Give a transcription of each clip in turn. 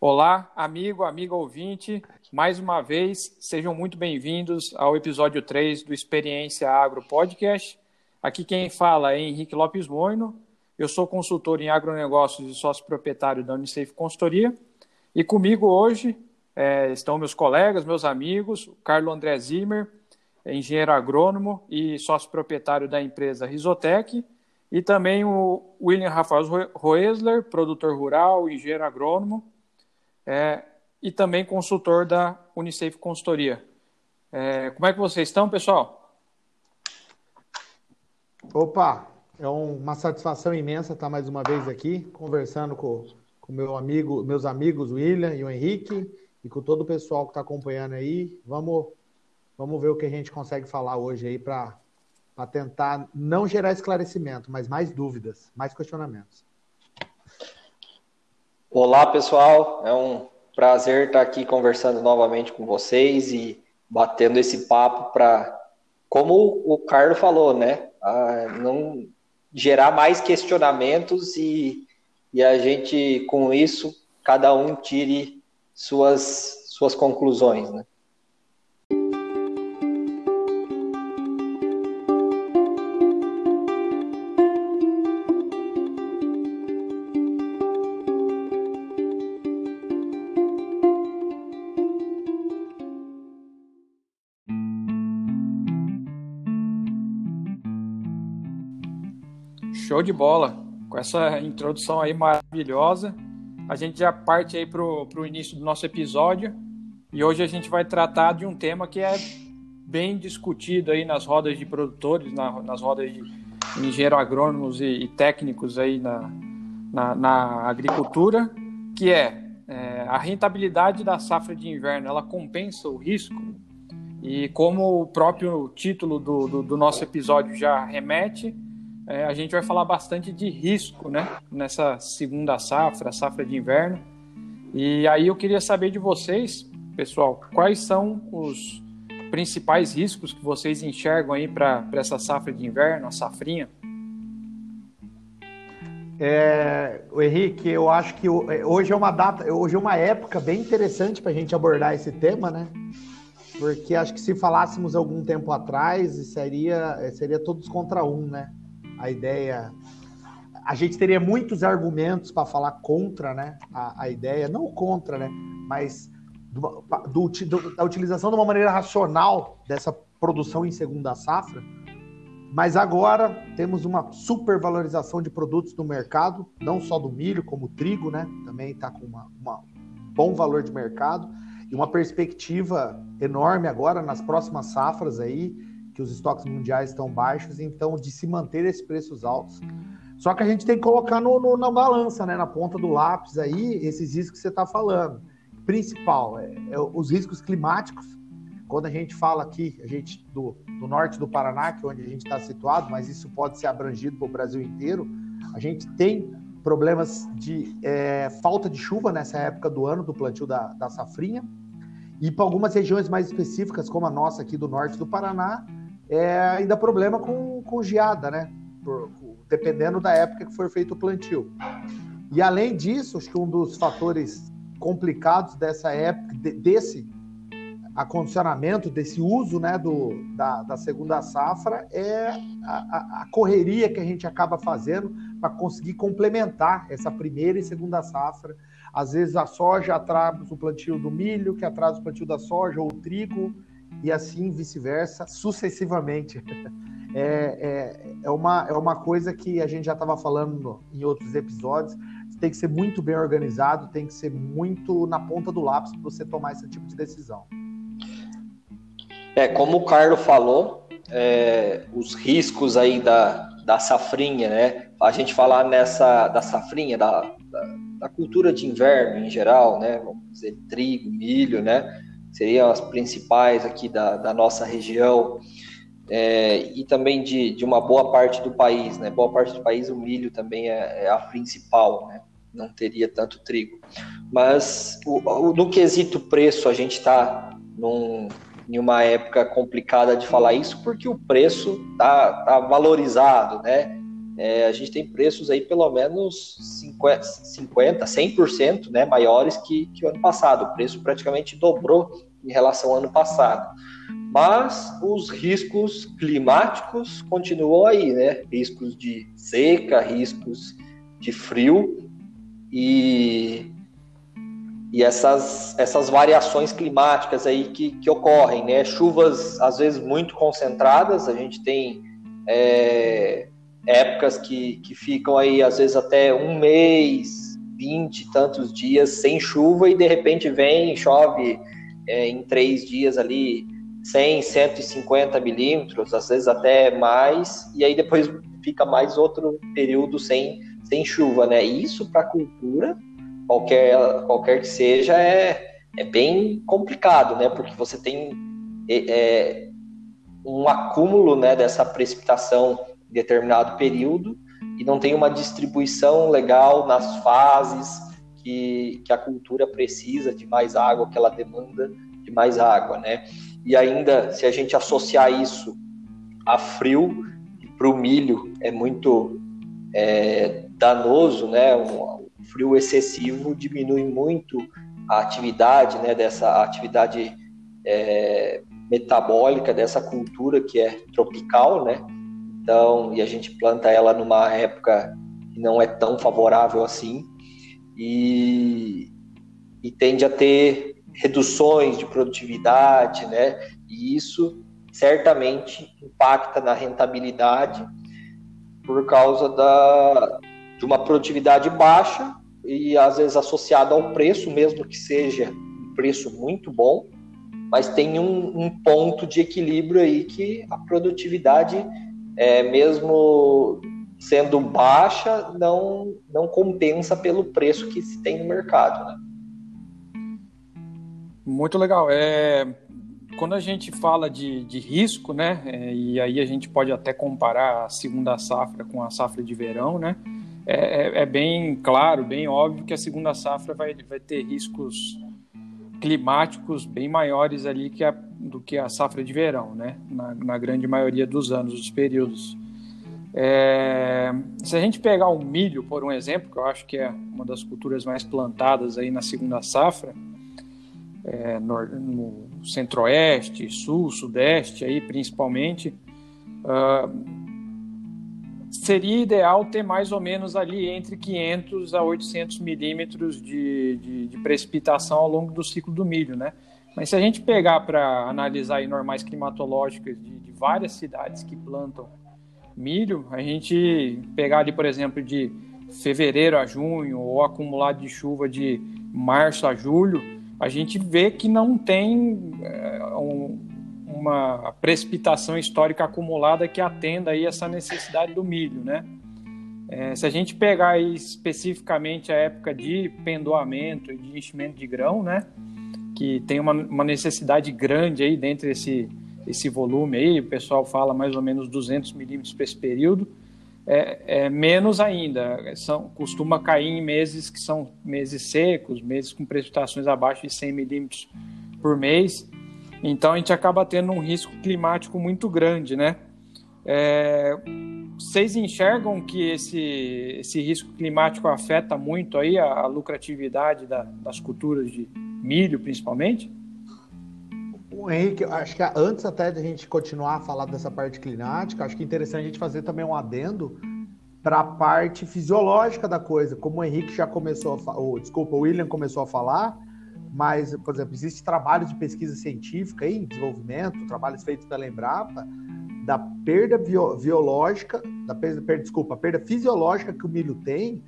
Olá, amigo, amiga ouvinte. Mais uma vez, sejam muito bem-vindos ao episódio 3 do Experiência Agro Podcast. Aqui quem fala é Henrique Lopes Moino. Eu sou consultor em agronegócios e sócio proprietário da Unisafe Consultoria. E comigo hoje é, estão meus colegas, meus amigos, o Carlos André Zimmer, engenheiro agrônomo e sócio proprietário da empresa Risotec, e também o William Rafael Roesler, produtor rural, engenheiro agrônomo, é, e também consultor da Unisafe Consultoria. É, como é que vocês estão, pessoal? Opa, é uma satisfação imensa estar mais uma vez aqui conversando com, com meu amigo, meus amigos William e o Henrique e com todo o pessoal que está acompanhando aí. Vamos, vamos ver o que a gente consegue falar hoje aí para tentar não gerar esclarecimento, mas mais dúvidas, mais questionamentos. Olá, pessoal. É um prazer estar aqui conversando novamente com vocês e batendo esse papo para, como o Carlos falou, né? não gerar mais questionamentos e, e a gente, com isso, cada um tire suas, suas conclusões, né? Show de bola. Com essa introdução aí maravilhosa, a gente já parte aí para o início do nosso episódio. E hoje a gente vai tratar de um tema que é bem discutido aí nas rodas de produtores, na, nas rodas de engenheiros agrônomos e, e técnicos aí na, na, na, agricultura, que é, é a rentabilidade da safra de inverno, ela compensa o risco? E como o próprio título do, do, do nosso episódio já remete, é, a gente vai falar bastante de risco, né? Nessa segunda safra, safra de inverno. E aí eu queria saber de vocês, pessoal, quais são os principais riscos que vocês enxergam aí para essa safra de inverno, a safrinha? É, o Henrique, eu acho que é, hoje é uma data, hoje é uma época bem interessante para a gente abordar esse tema, né? Porque acho que se falássemos algum tempo atrás, seria, seria todos contra um, né? A ideia. A gente teria muitos argumentos para falar contra né, a, a, ideia, não contra, né, mas do, do, do, da utilização de uma maneira racional dessa produção em segunda safra. Mas agora temos uma supervalorização de produtos no mercado, não só do milho, como o trigo, né? Também está com um bom valor de mercado e uma perspectiva enorme agora nas próximas safras aí que os estoques mundiais estão baixos, então de se manter esses preços altos. Só que a gente tem que colocar no, no, na balança, né, na ponta do lápis aí, esses riscos que você está falando. Principal, é, é, os riscos climáticos. Quando a gente fala aqui, a gente do, do norte do Paraná, que é onde a gente está situado, mas isso pode ser abrangido para o Brasil inteiro, a gente tem problemas de é, falta de chuva nessa época do ano, do plantio da, da safrinha. E para algumas regiões mais específicas, como a nossa aqui do norte do Paraná, é ainda problema com, com geada, né? Por, dependendo da época que for feito o plantio. E além disso, acho que um dos fatores complicados dessa época, de, desse acondicionamento, desse uso né, do, da, da segunda safra, é a, a, correria que a gente acaba fazendo para conseguir complementar essa primeira e segunda safra. Às vezes a soja atrasa o plantio do milho, que atrasa o plantio da soja, ou o trigo, e assim vice-versa, sucessivamente. É, é, é, uma, é uma coisa que a gente já estava falando em outros episódios. Tem que ser muito bem organizado, tem que ser muito na ponta do lápis para você tomar esse tipo de decisão. É, como o Carlos falou, é, os riscos aí da, da safrinha, né? A gente falar nessa da safrinha, da, da, da cultura de inverno em geral, né? Vamos dizer, trigo, milho, né? Seriam as principais aqui da, da nossa região, é, e também de, de uma boa parte do país, né? Boa parte do país o milho também é, é a principal, né? Não teria tanto trigo. Mas o, o, no quesito preço, a gente está em uma época complicada de falar isso, porque o preço está tá valorizado, né? É, a gente tem preços aí pelo menos 50, 50 100% né, maiores que, que o ano passado. O preço praticamente dobrou em relação ao ano passado. Mas os riscos climáticos continuam aí, né? Riscos de seca, riscos de frio e, e essas, essas variações climáticas aí que, que ocorrem, né? Chuvas às vezes muito concentradas, a gente tem é, épocas que, que ficam aí às vezes até um mês, vinte e tantos dias sem chuva e de repente vem, chove é, em três dias ali 100, 150 milímetros, às vezes até mais, e aí depois fica mais outro período sem, sem chuva, né? Isso para a cultura, qualquer, qualquer que seja, é, é bem complicado, né? Porque você tem é, é um acúmulo né, dessa precipitação determinado período e não tem uma distribuição legal nas fases que, que a cultura precisa de mais água, que ela demanda de mais água, né? E ainda, se a gente associar isso a frio, para o milho é muito é, danoso, né? Um, frio excessivo diminui muito a atividade, né? Dessa atividade é, metabólica dessa cultura que é tropical, né? Então, e a gente planta ela numa época que não é tão favorável assim e, e tende a ter reduções de produtividade, né? E isso certamente impacta na rentabilidade por causa da, de uma produtividade baixa e às vezes associada ao preço, mesmo que seja um preço muito bom, mas tem um, um ponto de equilíbrio aí que a produtividade, é, mesmo sendo baixa, não, não compensa pelo preço que se tem no mercado, né? Muito legal. É, quando a gente fala de, de risco, né, é, e aí a gente pode até comparar a segunda safra com a safra de verão, né, é, é, é bem claro, bem óbvio que a segunda safra vai, vai ter riscos climáticos bem maiores ali que a, do que a safra de verão, né, na, na grande maioria dos anos, dos períodos. É, se a gente pegar o milho, por um exemplo, que eu acho que é uma das culturas mais plantadas aí na segunda safra, é, no, no centro-oeste, sul, sudeste, aí principalmente, uh, seria ideal ter mais ou menos ali entre 500 a 800 milímetros de, de, de, precipitação ao longo do ciclo do milho, né? Mas se a gente pegar para analisar normais climatológicas de, de, várias cidades que plantam milho, a gente pegar ali, por exemplo, de fevereiro a junho ou acumulado de chuva de março a julho, a gente vê que não tem é, um, uma precipitação histórica acumulada que atenda aí essa necessidade do milho, né? É, se a gente pegar especificamente a época de pendoamento e de enchimento de grão, né? Que tem uma, uma necessidade grande aí dentro desse esse volume aí, o pessoal fala mais ou menos 200 milímetros para esse período, é, é, menos ainda. São, costuma cair em meses que são meses secos, meses com precipitações abaixo de 100 milímetros por mês. Então a gente acaba tendo um risco climático muito grande, né? É, vocês enxergam que esse, esse risco climático afeta muito aí a, a lucratividade da, das culturas de milho, principalmente? O Henrique, acho que antes até de a gente continuar a falar dessa parte climática, acho que é interessante a gente fazer também um adendo para a parte fisiológica da coisa, como o Henrique já começou a falar, desculpa, o William começou a falar, mas, por exemplo, existe trabalho de pesquisa científica em desenvolvimento, trabalhos feitos pela Embrapa, da perda biológica, da perda, desculpa, perda fisiológica que o milho tem,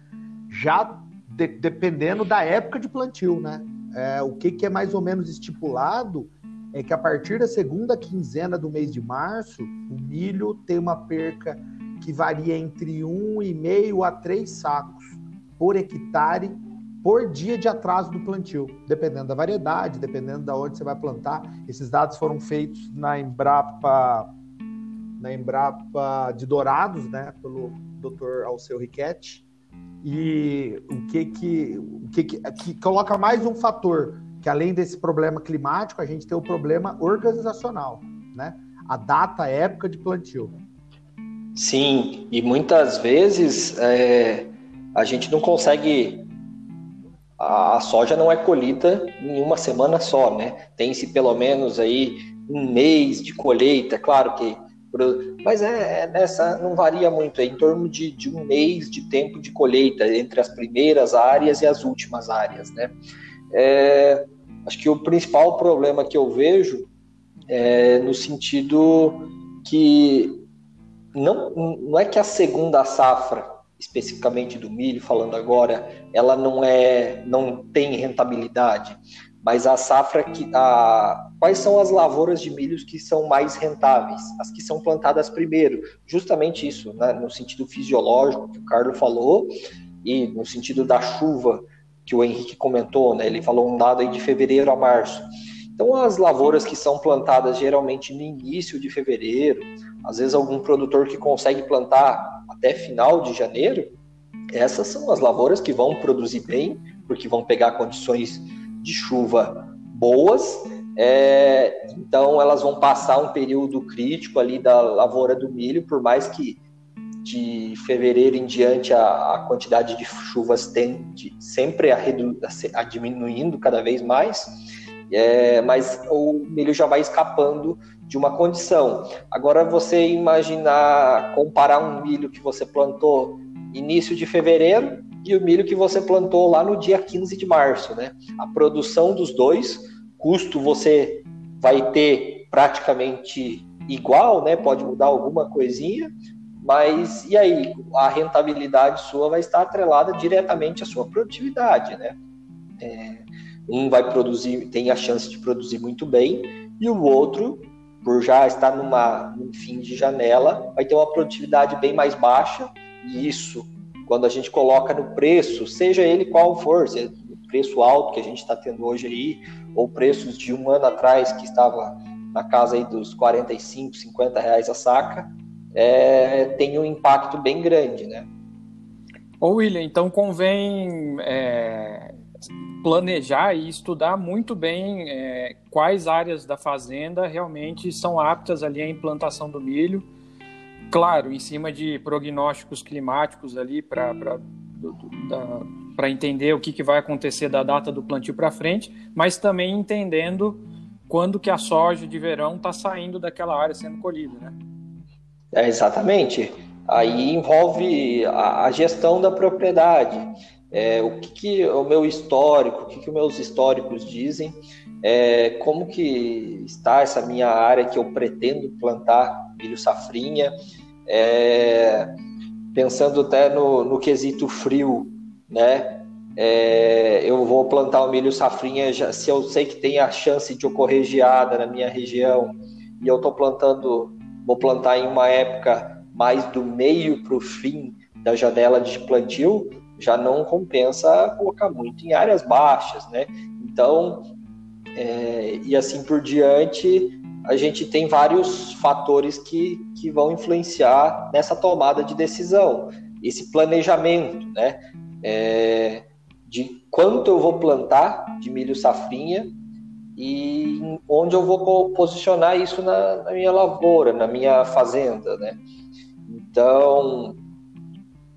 já de, dependendo da época de plantio, né? É, o que, que é mais ou menos estipulado é que a partir da segunda quinzena do mês de março, o milho tem uma perca que varia entre 1,5 a 3 sacos por hectare por dia de atraso do plantio, dependendo da variedade, dependendo da onde você vai plantar. Esses dados foram feitos na Embrapa, na Embrapa de Dourados, né, pelo Dr. Alceu Riquetti. E o que que, o que, que, que coloca mais um fator que além desse problema climático, a gente tem o problema organizacional, né? A data, a época de plantio. Sim, e muitas vezes é, a gente não consegue. A, soja não é colhida em uma semana só, né? Tem-se pelo menos aí um mês de colheita, claro que. Mas é, é, nessa não varia muito, é em torno de, de um mês de tempo de colheita entre as primeiras áreas e as últimas áreas, né? É, acho que o principal problema que eu vejo é no sentido que não, não é que a segunda safra, especificamente do milho, falando agora, ela não é, não tem rentabilidade, mas a safra que a quais são as lavouras de milhos que são mais rentáveis, as que são plantadas primeiro, justamente isso, né, no sentido fisiológico que o Carlos falou e no sentido da chuva que o Henrique comentou, né, ele falou um dado aí de fevereiro a março. Então, as lavouras que são plantadas geralmente no início de fevereiro, às vezes algum produtor que consegue plantar até final de janeiro, essas são as lavouras que vão produzir bem, porque vão pegar condições de chuva boas, é, então elas vão passar um período crítico ali da lavoura do milho, por mais que de fevereiro em diante a, a quantidade de chuvas tende sempre a, redu, a, a diminuindo cada vez mais é, mas o milho já vai escapando de uma condição. Agora você imaginar comparar um milho que você plantou início de fevereiro e o milho que você plantou lá no dia 15 de março, né? A produção dos dois, custo você vai ter praticamente igual, né? Pode mudar alguma coisinha, mas e aí a rentabilidade sua vai estar atrelada diretamente à sua produtividade, né? É, um vai produzir, tem a chance de produzir muito bem, e o outro, por já estar numa, num fim de janela, vai ter uma produtividade bem mais baixa, e isso, quando a gente coloca no preço, seja ele qual for, seja o preço alto que a gente está tendo hoje aí, ou preços de um ano atrás que estava na casa aí dos 45, 50 reais a saca, é, tem um impacto bem grande, né? Ô William, então convém é, planejar e estudar muito bem é, quais áreas da fazenda realmente são aptas ali à implantação do milho. Claro, em cima de prognósticos climáticos ali para entender o que, que vai acontecer da data do plantio para frente, mas também entendendo quando que a soja de verão está saindo daquela área sendo colhida, né? É, exatamente. Aí envolve a, a gestão da propriedade é, o que, que, o meu histórico, o que, que meus históricos dizem, é, como que está essa minha área que eu pretendo plantar milho safrinha, é, pensando até no, no quesito frio, né? É, eu vou plantar o milho safrinha já, se eu sei que tem a chance de ocorrer geada na minha região e eu estou plantando, vou plantar em uma época mais do meio para o fim da janela de plantio, já não compensa colocar muito em áreas baixas, né? Então, é, e assim por diante, a gente tem vários fatores que, que vão influenciar nessa tomada de decisão. Esse planejamento, né? É, de quanto eu vou plantar de milho safrinha e onde eu vou posicionar isso na, na minha lavoura, na minha fazenda, né? Então,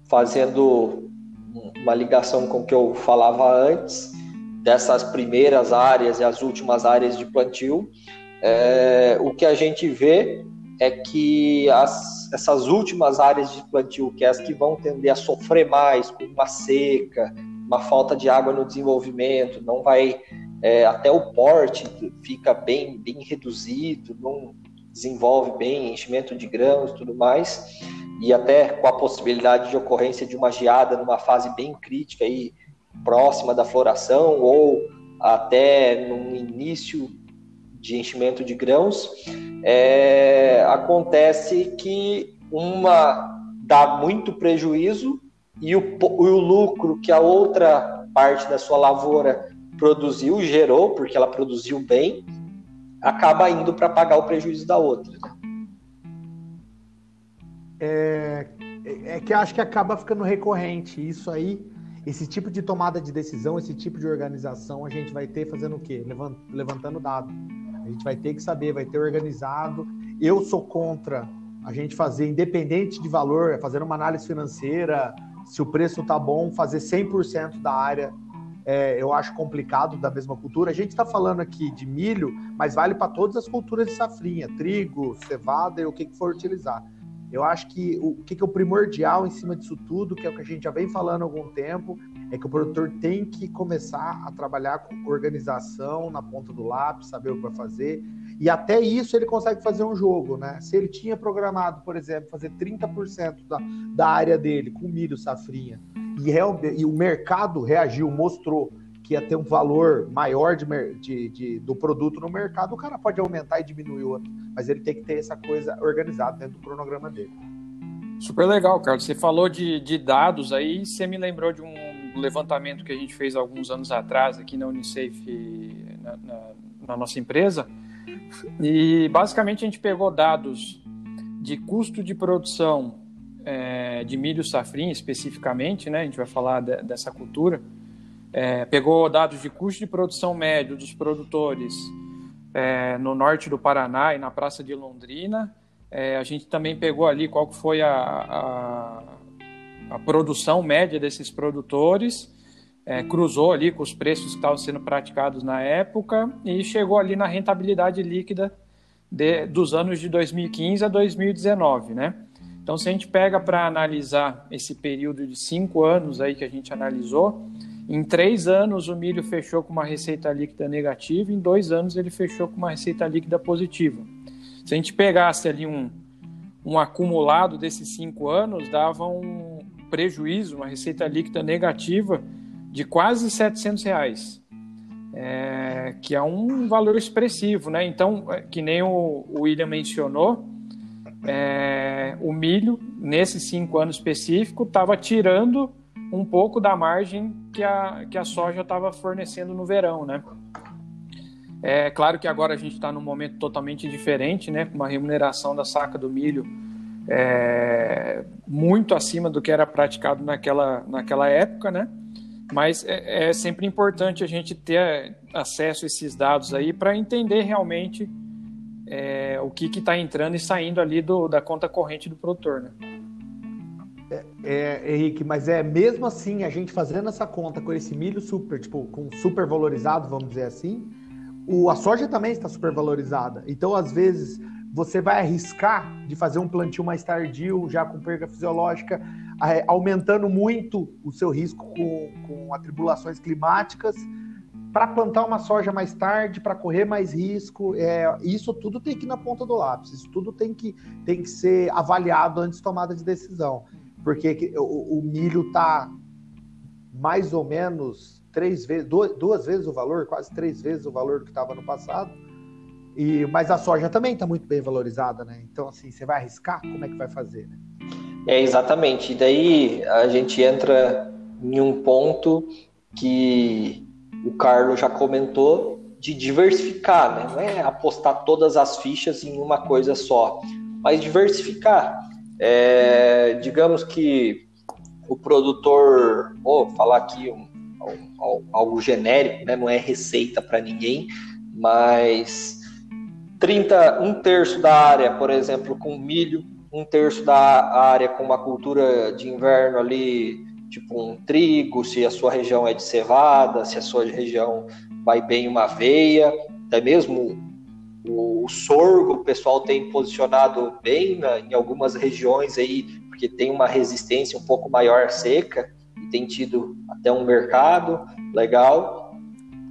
fazendo uma ligação com o que eu falava antes, dessas primeiras áreas e as últimas áreas de plantio, é, o que a gente vê é que as, essas últimas áreas de plantio, que é as que vão tender a sofrer mais com uma seca, uma falta de água no desenvolvimento, não vai é, até o porte fica bem bem reduzido, não desenvolve bem enchimento de grãos, tudo mais e até com a possibilidade de ocorrência de uma geada numa fase bem crítica aí, próxima da floração ou até no início de enchimento de grãos, é, acontece que uma dá muito prejuízo e o, o lucro que a outra parte da sua lavoura produziu, gerou, porque ela produziu bem, acaba indo para pagar o prejuízo da outra. Né? é, é que acho que acaba ficando recorrente. Isso aí, esse tipo de tomada de decisão, esse tipo de organização, a gente vai ter fazendo o quê? Levantando dado. A gente vai ter que saber, vai ter organizado. Eu sou contra a gente fazer independente de valor, fazendo uma análise financeira, se o preço está bom, fazer 100% da área, é, eu acho complicado da mesma cultura. A gente está falando aqui de milho, mas vale para todas as culturas de safrinha, trigo, cevada e o que, que for utilizar. Eu acho que o que, que é o primordial em cima disso tudo, que é o que a gente já vem falando há algum tempo, é que o produtor tem que começar a trabalhar com organização na ponta do lápis, saber o que vai fazer. E até isso ele consegue fazer um jogo, né? Se ele tinha programado, por exemplo, fazer 30% da, da área dele com milho safrinha, e, real, e o mercado reagiu, mostrou que ia ter um valor maior de, de, de, do produto no mercado, o cara pode aumentar e diminuir o outro, mas ele tem que ter essa coisa organizada dentro do cronograma dele. Super legal, Carlos. Você falou de, de dados aí, você me lembrou de um levantamento que a gente fez alguns anos atrás aqui na Unisafe, na, na, na nossa empresa, e basicamente a gente pegou dados de custo de produção é, de milho safrinha especificamente, né? A gente vai falar de, dessa cultura é, pegou dados de custo de produção médio dos produtores é, no norte do Paraná e na Praça de Londrina. É, a gente também pegou ali qual foi a, a, a produção média desses produtores, é, cruzou ali com os preços que estavam sendo praticados na época e chegou ali na rentabilidade líquida de, dos anos de 2015 a 2019, né? Então, se a gente pega para analisar esse período de cinco anos aí que a gente analisou, em três anos, o milho fechou com uma receita líquida negativa, em dois anos, ele fechou com uma receita líquida positiva. Se a gente pegasse ali um, um acumulado desses cinco anos, dava um prejuízo, uma receita líquida negativa de quase 700 reais, é, que é um valor expressivo, né? Então, é, que nem o, William mencionou, é, o milho, nesses cinco anos específicos, estava tirando um pouco da margem que a, que a soja estava fornecendo no verão, né? É claro que agora a gente está num momento totalmente diferente, né? Com uma remuneração da saca do milho é, muito acima do que era praticado naquela, naquela época, né? Mas é, é sempre importante a gente ter acesso a esses dados aí para entender realmente é, o que está entrando e saindo ali do, da conta corrente do produtor, né? É, é, Henrique, mas é mesmo assim, a gente fazendo essa conta com esse milho super, tipo, com super valorizado, vamos dizer assim, o, a soja também está super valorizada. Então, às vezes, você vai arriscar de fazer um plantio mais tardio, já com perda fisiológica, aumentando muito o seu risco com, com atribulações climáticas, para plantar uma soja mais tarde, para correr mais risco. É, isso tudo tem que ir na ponta do lápis, isso tudo tem que, tem que ser avaliado antes de tomada de decisão porque o, o milho está mais ou menos três vezes, duas, duas, vezes o valor, quase três vezes o valor do que estava no passado. E, mas a soja também está muito bem valorizada, né? Então, assim, você vai arriscar? Como é que vai fazer? Né? É, exatamente. E daí a gente entra em um ponto que o Carlos já comentou de diversificar, né? Não é apostar todas as fichas em uma coisa só, mas diversificar. É, digamos que o produtor, vou falar aqui um, um, algo genérico, né? não é receita para ninguém, mas 30, um terço da área, por exemplo, com milho, um terço da área com uma cultura de inverno ali, tipo um trigo, se a sua região é de cevada, se a sua região vai bem uma aveia, até mesmo o, sorgo o pessoal tem posicionado bem na, em algumas regiões aí, porque tem uma resistência um pouco maior seca e tem tido até um mercado legal.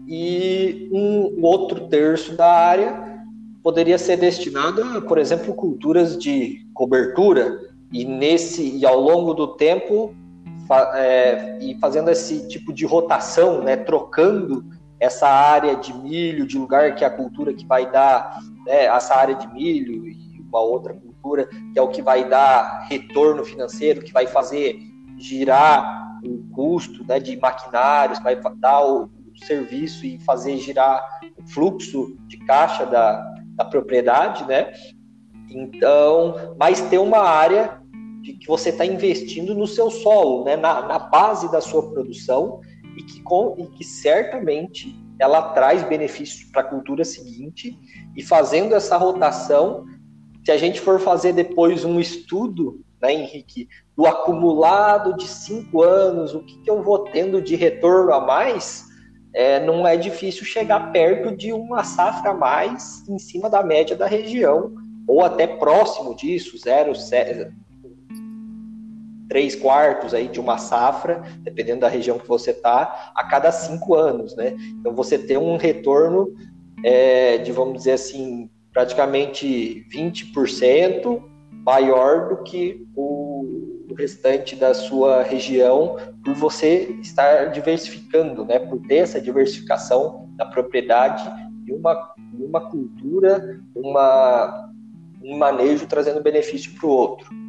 E um outro terço da área poderia ser destinado a, por exemplo, culturas de cobertura e nesse e ao longo do tempo é, e fazendo esse tipo de rotação, né, trocando essa área de milho, de lugar que é a cultura que vai dar, né, essa área de milho e uma outra cultura que é o que vai dar retorno financeiro, que vai fazer girar o custo né, de maquinários, vai dar o, serviço e fazer girar o fluxo de caixa da, da propriedade, né? Então, mas ter uma área de que você está investindo no seu solo, né, na, na base da sua produção, e que, com, e que certamente ela traz benefícios para a cultura seguinte, e fazendo essa rotação, Se a gente for fazer depois um estudo, né, Henrique, do acumulado de cinco anos, o que, que eu vou tendo de retorno a mais, é, não é difícil chegar perto de uma safra a mais em cima da média da região, ou até próximo disso, zero, três quartos aí de uma safra, dependendo da região que você está, a cada cinco anos, né? Então você tem um retorno é, de, vamos dizer assim, praticamente 20% maior do que o, restante da sua região, por você estar diversificando, né? Por ter essa diversificação da propriedade e uma, uma cultura, uma, um manejo trazendo benefício para o outro.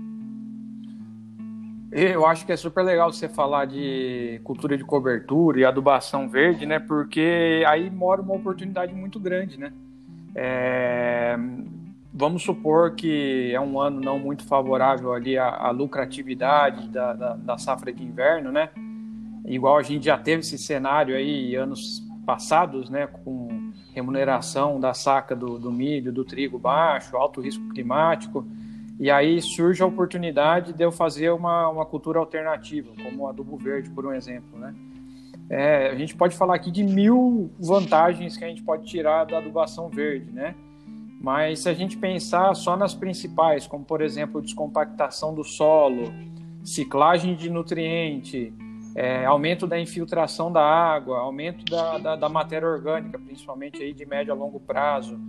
Eu acho que é super legal você falar de cultura de cobertura e adubação verde, né? Porque aí mora uma oportunidade muito grande, né? É... Vamos supor que é um ano não muito favorável ali à, à lucratividade da, da, da, safra de inverno, né? Igual a gente já teve esse cenário aí anos passados, né? Com remuneração da saca do, do milho, do trigo baixo, alto risco climático. E aí surge a oportunidade de eu fazer uma, uma cultura alternativa, como o adubo verde, por um exemplo, né? É, a gente pode falar aqui de mil vantagens que a gente pode tirar da adubação verde, né? Mas se a gente pensar só nas principais, como por exemplo descompactação do solo, ciclagem de nutriente, é, aumento da infiltração da água, aumento da, da, da, matéria orgânica, principalmente aí de médio a longo prazo,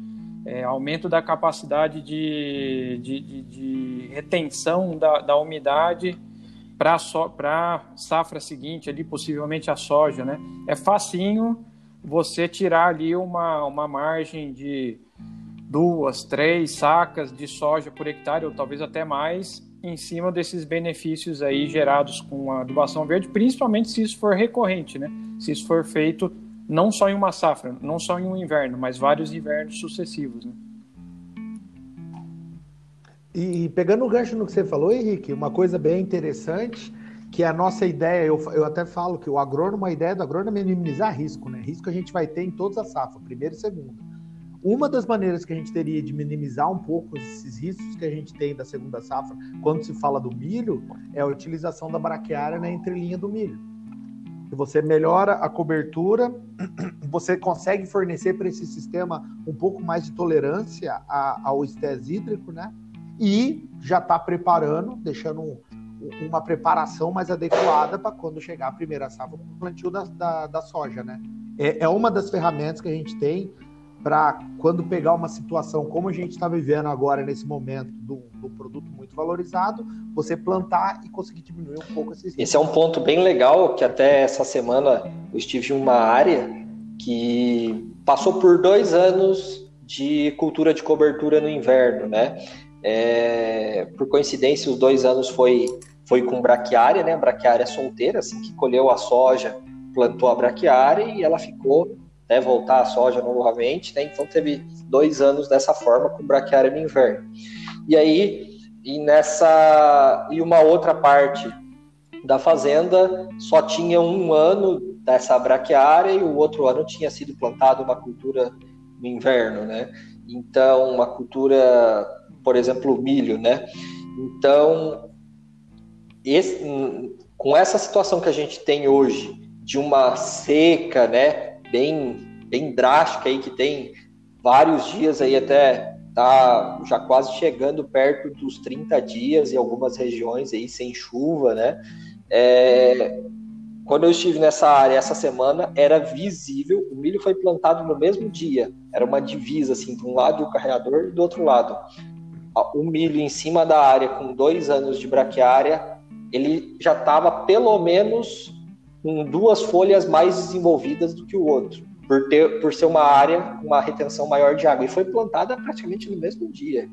é, aumento da capacidade de, de, de, de retenção da, da umidade para so, a safra seguinte, ali possivelmente a soja, né? É facinho você tirar ali uma, uma margem de duas, três sacas de soja por hectare, ou talvez até mais, em cima desses benefícios aí gerados com a adubação verde, principalmente se isso for recorrente, né? Se isso for feito não só em uma safra, não só em um inverno, mas vários invernos sucessivos. Né? E, pegando o gancho no que você falou, Henrique, uma coisa bem interessante, que a nossa ideia, eu, eu até falo que o agrônomo, a ideia do agrônomo é minimizar risco, né? Risco a gente vai ter em todas as safras, primeira e segunda. Uma das maneiras que a gente teria de minimizar um pouco esses riscos que a gente tem da segunda safra, quando se fala do milho, é a utilização da braquiária na entrelinha do milho você melhora a cobertura, você consegue fornecer para esse sistema um pouco mais de tolerância ao estresse hídrico, né? E já está preparando, deixando um, uma preparação mais adequada para quando chegar a primeira safra para o plantio da, da, da, soja, né? É, é uma das ferramentas que a gente tem para quando pegar uma situação como a gente está vivendo agora nesse momento do, do, produto muito valorizado, você plantar e conseguir diminuir um pouco esses Esse é um ponto bem legal que até essa semana eu estive em uma área que passou por dois anos de cultura de cobertura no inverno, né? É, por coincidência, os dois anos foi foi com braquiária, né? Braquiária solteira, assim que colheu a soja, plantou a braquiária e ela ficou né, voltar a soja novamente, né? Então teve dois anos dessa forma com braquiária no inverno. E aí, e nessa e uma outra parte da fazenda só tinha um ano dessa braquiária e o outro ano tinha sido plantado uma cultura no inverno, né? Então, uma cultura, por exemplo, milho, né? Então, esse, com essa situação que a gente tem hoje de uma seca, né, bem, bem drástica aí, que tem vários dias aí até tá já quase chegando perto dos 30 dias em algumas regiões aí sem chuva, né? É, quando eu estive nessa área essa semana, era visível, o milho foi plantado no mesmo dia, era uma divisa, assim, de um lado o carreador e do outro lado. O milho em cima da área, com dois anos de braquiária, ele já estava pelo menos com duas folhas mais desenvolvidas do que o outro, por, ter, por ser uma área com uma retenção maior de água. E foi plantada praticamente no mesmo dia,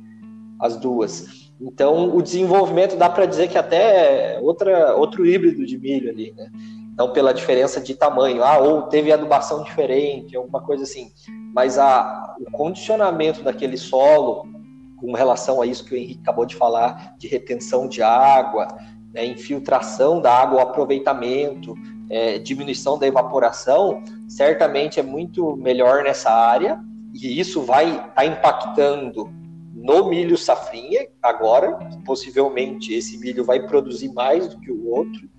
as duas. Então, o desenvolvimento dá para dizer que até é outra, outro híbrido de milho ali, né? Então, pela diferença de tamanho, ah, ou teve adubação diferente, alguma coisa assim. Mas a, o condicionamento daquele solo, com relação a isso que o Henrique acabou de falar, de retenção de água, né, infiltração da água, o aproveitamento, é, diminuição da evaporação, certamente é muito melhor nessa área, e isso vai estar tá impactando no milho safrinha, agora, possivelmente esse milho vai produzir mais do que o outro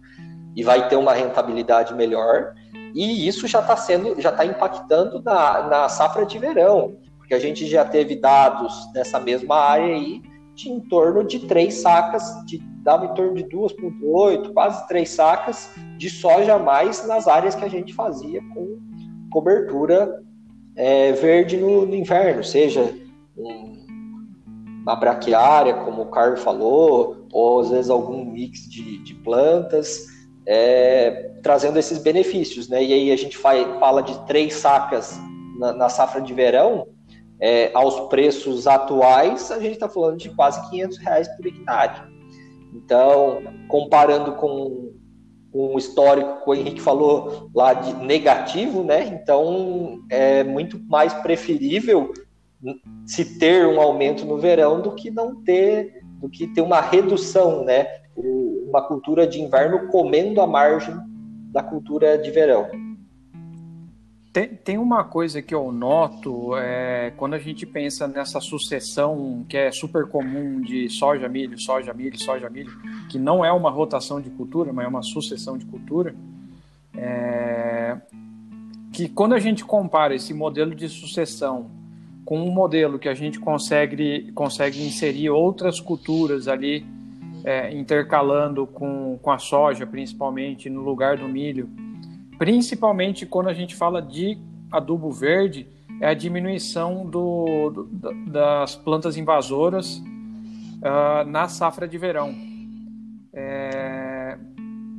e vai ter uma rentabilidade melhor. E isso já está sendo, já está impactando na, na safra de verão, porque a gente já teve dados nessa mesma área aí em torno de três sacas, de, dava em torno de 2,8, quase três sacas de soja a mais nas áreas que a gente fazia com cobertura é, verde no, no, inverno, seja uma braquiária, como o Carlos falou, ou às vezes algum mix de, de plantas, é, trazendo esses benefícios. Né? E aí a gente fala de três sacas na, na safra de verão, é, aos preços atuais, a gente está falando de quase 500 reais por hectare. Então, comparando com, com o histórico que o Henrique falou lá de negativo, né? Então, é muito mais preferível se ter um aumento no verão do que não ter, do que ter uma redução, né? Uma cultura de inverno comendo a margem da cultura de verão. Tem, tem uma coisa que eu noto é, quando a gente pensa nessa sucessão que é super comum de soja, milho, soja, milho, soja, milho, que não é uma rotação de cultura, mas é uma sucessão de cultura, é, que quando a gente compara esse modelo de sucessão com um modelo que a gente consegue, consegue inserir outras culturas ali, é, intercalando com, com a soja, principalmente no lugar do milho, principalmente quando a gente fala de adubo verde, é a diminuição do, do das plantas invasoras uh, na safra de verão. É...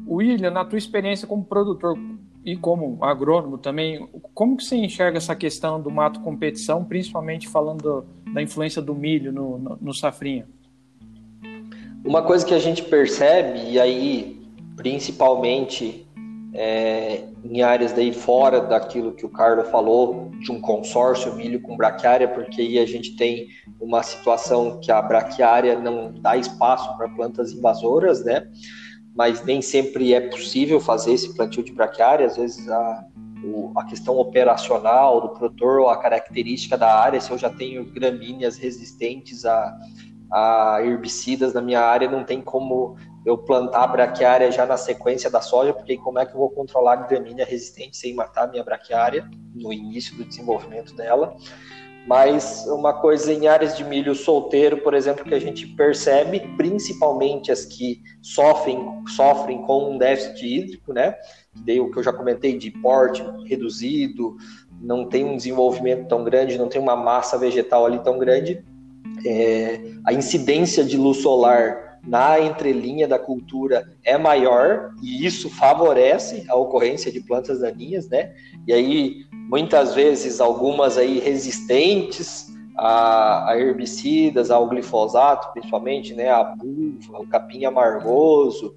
William, na tua experiência como produtor e como agrônomo também, como que você enxerga essa questão do mato competição, principalmente falando da influência do milho no, no, no safrinha? Uma coisa que a gente percebe, e aí principalmente é, em áreas daí fora daquilo que o Carlos falou, de um consórcio milho com braquiária, porque aí a gente tem uma situação que a braquiária não dá espaço para plantas invasoras, né? Mas nem sempre é possível fazer esse plantio de braquiária, às vezes a, a questão operacional do produtor ou a característica da área, se eu já tenho gramíneas resistentes a, a herbicidas na minha área, não tem como eu plantar a braquiária já na sequência da soja, porque como é que eu vou controlar a gramínea resistente sem matar a minha braquiária no início do desenvolvimento dela? Mas uma coisa em áreas de milho solteiro, por exemplo, que a gente percebe, principalmente as que sofrem, sofrem com um déficit hídrico, né? Daí o que eu já comentei de porte reduzido, não tem um desenvolvimento tão grande, não tem uma massa vegetal ali tão grande, é, a incidência de luz solar na entrelinha da cultura é maior e isso favorece a ocorrência de plantas daninhas, né? E aí muitas vezes algumas aí resistentes a, a herbicidas, ao glifosato, principalmente, né? A buva, o capim amargoso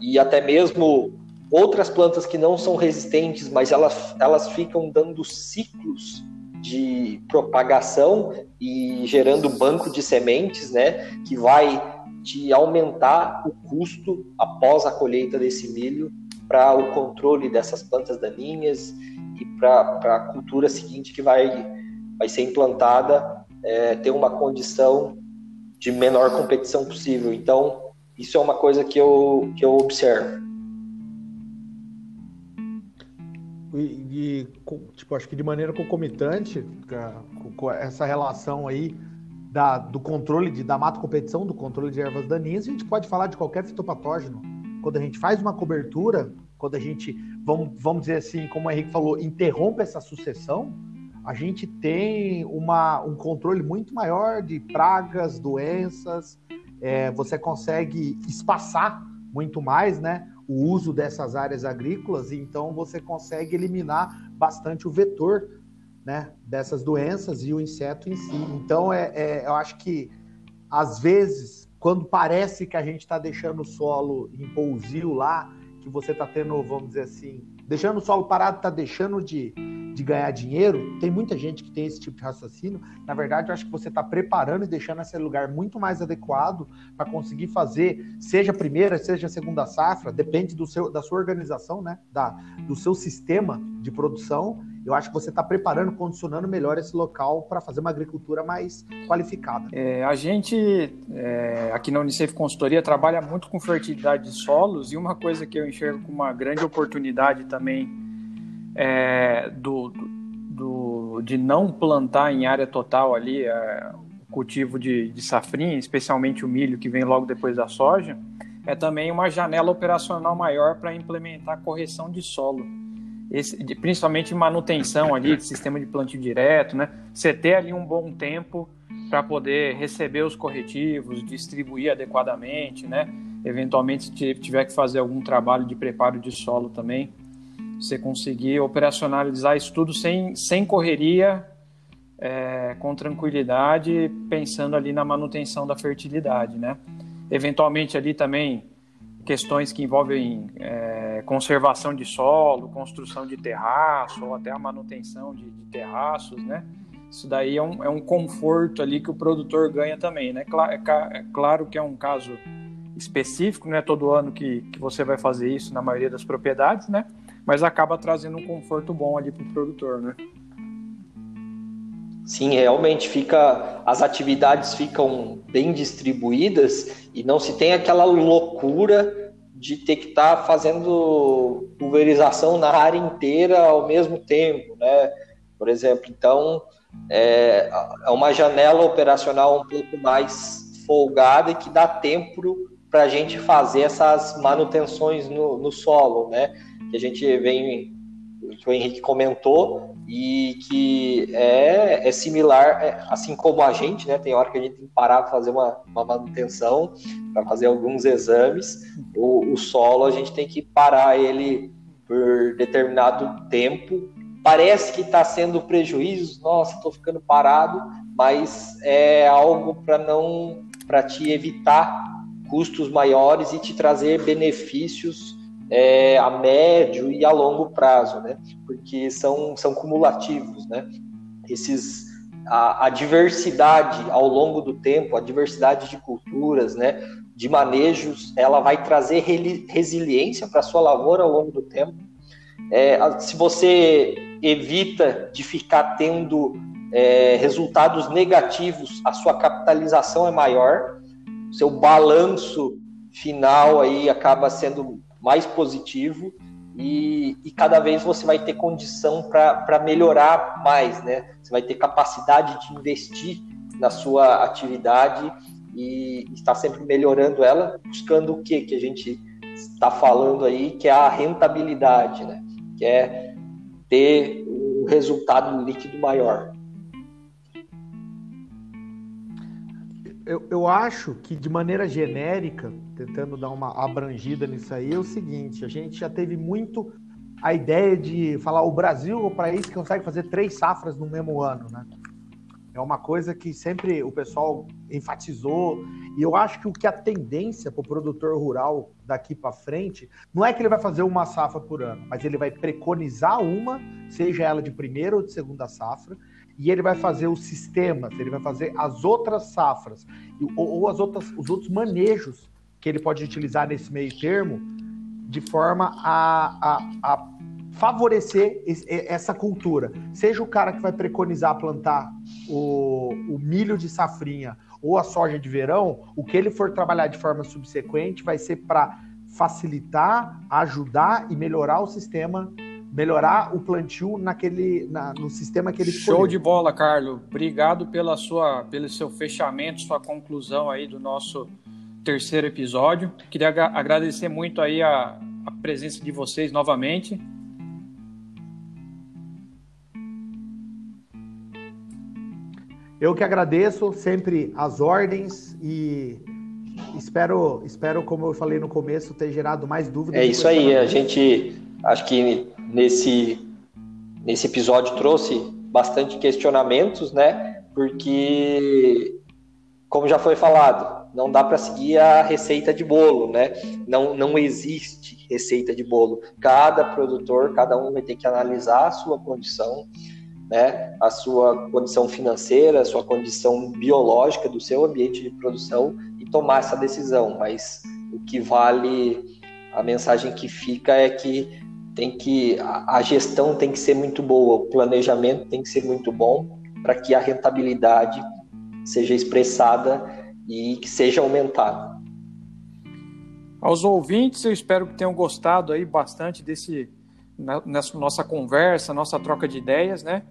e até mesmo outras plantas que não são resistentes, mas elas, elas ficam dando ciclos de propagação e gerando banco de sementes, né? Que vai de aumentar o custo após a colheita desse milho para o controle dessas plantas daninhas e para a cultura seguinte que vai, vai ser implantada é, ter uma condição de menor competição possível. Então, isso é uma coisa que eu, que eu observo. E, e tipo, acho que de maneira concomitante, com essa relação aí da, do controle de, da mata competição, do controle de ervas daninhas, a gente pode falar de qualquer fitopatógeno. Quando a gente faz uma cobertura, quando a gente, vamos, vamos dizer assim, como o Henrique falou, interrompe essa sucessão, a gente tem uma, um controle muito maior de pragas, doenças, é, você consegue espaçar muito mais né, o uso dessas áreas agrícolas, e então você consegue eliminar bastante o vetor né, dessas doenças e o inseto em si. Então, é, é eu acho que, às vezes, quando parece que a gente está deixando o solo em pousio lá, que você está tendo, vamos dizer assim, deixando o solo parado, está deixando de, de ganhar dinheiro, tem muita gente que tem esse tipo de raciocínio. Na verdade, eu acho que você está preparando e deixando esse lugar muito mais adequado para conseguir fazer, seja a primeira, seja a segunda safra, depende do seu, da sua organização, né? Da, do seu sistema de produção, eu acho que você está preparando, condicionando melhor esse local para fazer uma agricultura mais qualificada. É, a gente, é, aqui na Unicef Consultoria, trabalha muito com fertilidade de solos e uma coisa que eu enxergo como uma grande oportunidade também é, do, do, de não plantar em área total ali é, o cultivo de, de safrinha, especialmente o milho que vem logo depois da soja, é também uma janela operacional maior para implementar correção de solo esse, principalmente manutenção ali, de sistema de plantio direto, né? Você ter ali um bom tempo para poder receber os corretivos, distribuir adequadamente, né? Eventualmente, se tiver que fazer algum trabalho de preparo de solo também, você conseguir operacionalizar isso tudo sem, sem correria, é, com tranquilidade, pensando ali na manutenção da fertilidade, né? Eventualmente ali também questões que envolvem é, conservação de solo, construção de terraço ou até a manutenção de, de terraços, né? Isso daí é um, é um, conforto ali que o produtor ganha também, né? É, é, claro que é um caso específico, não é todo ano que, que você vai fazer isso na maioria das propriedades, né? Mas acaba trazendo um conforto bom ali para o produtor, né? Sim, realmente fica, as atividades ficam bem distribuídas e não se tem aquela loucura de ter que estar tá fazendo pulverização na área inteira ao mesmo tempo, né? Por exemplo, então é, é uma janela operacional um pouco mais folgada e que dá tempo para a gente fazer essas manutenções no, no solo, né? Que a gente vem, que o Henrique comentou, e que é, é similar, é, assim como a gente, né? Tem hora que a gente tem que parar para fazer uma, uma manutenção, para fazer alguns exames. O, o, solo a gente tem que parar ele por determinado tempo. Parece que está sendo prejuízo, nossa, estou ficando parado, mas é algo para não para te evitar custos maiores e te trazer benefícios é, a médio e a longo prazo, né? Porque são, são cumulativos, né? Esses, a, a, diversidade ao longo do tempo, a diversidade de culturas, né? De manejos, ela vai trazer resiliência para sua lavoura ao longo do tempo. É, se você evita de ficar tendo é, resultados negativos, a sua capitalização é maior, seu balanço final aí acaba sendo mais positivo e, e cada vez você vai ter condição para melhorar mais, né? Você vai ter capacidade de investir na sua atividade e estar sempre melhorando ela, buscando o que que a gente está falando aí, que é a rentabilidade, né? Que é ter um resultado líquido maior. Eu, eu acho que, de maneira genérica, tentando dar uma abrangida nisso aí, é o seguinte: a gente já teve muito a ideia de falar o Brasil é o país que consegue fazer três safras no mesmo ano, né? É uma coisa que sempre o pessoal enfatizou, e eu acho que o que a tendência para o produtor rural daqui para frente não é que ele vai fazer uma safra por ano, mas ele vai preconizar uma, seja ela de primeira ou de segunda safra, e ele vai fazer os sistemas, ele vai fazer as outras safras ou, ou as outras, os outros manejos que ele pode utilizar nesse meio termo de forma a, a, a favorecer essa cultura. Seja o cara que vai preconizar plantar o, o, milho de safrinha ou a soja de verão, o que ele for trabalhar de forma subsequente vai ser para facilitar, ajudar e melhorar o sistema melhorar o plantio naquele, na, no sistema que ele escolheu. Show de bola, Carlos. Obrigado pela sua, pelo seu fechamento, sua conclusão aí do nosso terceiro episódio. Queria agradecer muito aí a, a presença de vocês novamente. Eu que agradeço sempre as ordens e espero, espero como eu falei no começo, ter gerado mais dúvidas. É isso aí, a gente acho que nesse, nesse episódio trouxe bastante questionamentos, né? Porque, como já foi falado, não dá para seguir a receita de bolo, né? Não, não existe receita de bolo. Cada produtor, cada um vai ter que analisar a sua condição, né? A sua condição financeira, a sua condição biológica do seu ambiente de produção e tomar essa decisão. Mas o que vale, a mensagem que fica é que tem que a, gestão tem que ser muito boa, o planejamento tem que ser muito bom para que a rentabilidade seja expressada e que seja aumentada. Aos ouvintes, eu espero que tenham gostado aí bastante desse nessa nossa conversa, nossa troca de ideias, né?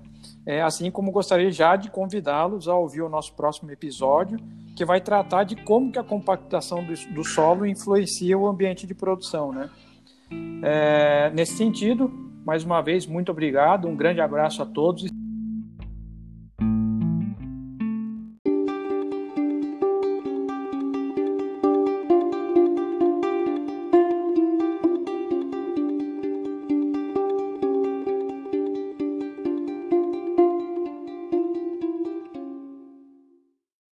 É, assim como gostaria já de convidá-los a ouvir o nosso próximo episódio, que vai tratar de como que a compactação do, do solo influencia o ambiente de produção, né? É, nesse sentido, mais uma vez, muito obrigado, um grande abraço a todos.